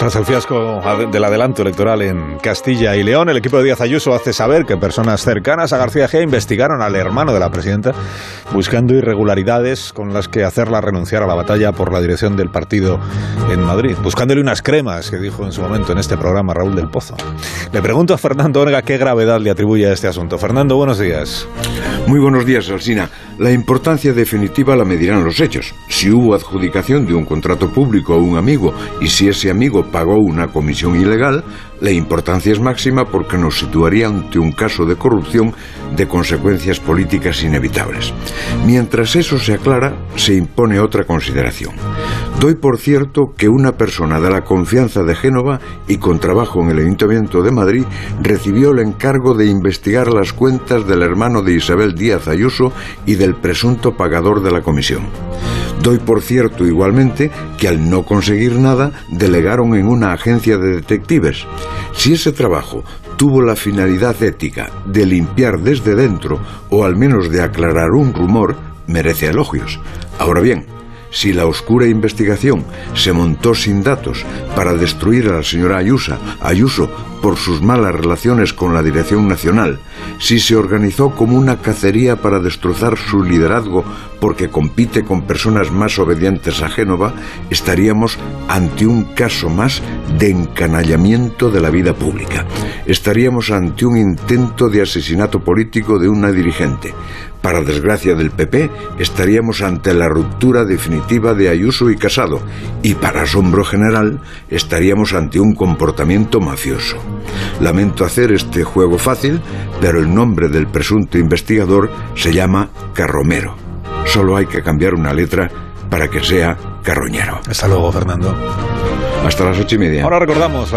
Tras el fiasco del adelanto electoral en Castilla y León, el equipo de Díaz Ayuso hace saber que personas cercanas a García G investigaron al hermano de la presidenta buscando irregularidades con las que hacerla renunciar a la batalla por la dirección del partido en Madrid, buscándole unas cremas que dijo en su momento en este programa Raúl del Pozo. Le pregunto a Fernando Orga qué gravedad le atribuye a este asunto. Fernando, buenos días. Muy buenos días, Alsina. La importancia definitiva la medirán los hechos. Si hubo adjudicación de un contrato público a un amigo y si ese amigo pagó una comisión ilegal, la importancia es máxima porque nos situaría ante un caso de corrupción de consecuencias políticas inevitables. Mientras eso se aclara, se impone otra consideración. Doy por cierto que una persona de la confianza de Génova y con trabajo en el Ayuntamiento de Madrid recibió el encargo de investigar las cuentas del hermano de Isabel Díaz Ayuso y del presunto pagador de la comisión. Doy por cierto igualmente que al no conseguir nada delegaron en una agencia de detectives. Si ese trabajo tuvo la finalidad ética de limpiar desde dentro o al menos de aclarar un rumor, merece elogios. Ahora bien, si la oscura investigación se montó sin datos para destruir a la señora Ayuso, Ayuso por sus malas relaciones con la Dirección Nacional, si se organizó como una cacería para destrozar su liderazgo porque compite con personas más obedientes a Génova, estaríamos ante un caso más de encanallamiento de la vida pública. Estaríamos ante un intento de asesinato político de una dirigente. Para desgracia del PP, estaríamos ante la ruptura definitiva de Ayuso y Casado, y para asombro general, estaríamos ante un comportamiento mafioso. Lamento hacer este juego fácil, pero el nombre del presunto investigador se llama Carromero. Solo hay que cambiar una letra para que sea Carroñero. Hasta luego, Fernando. Hasta las ocho y media. Ahora recordamos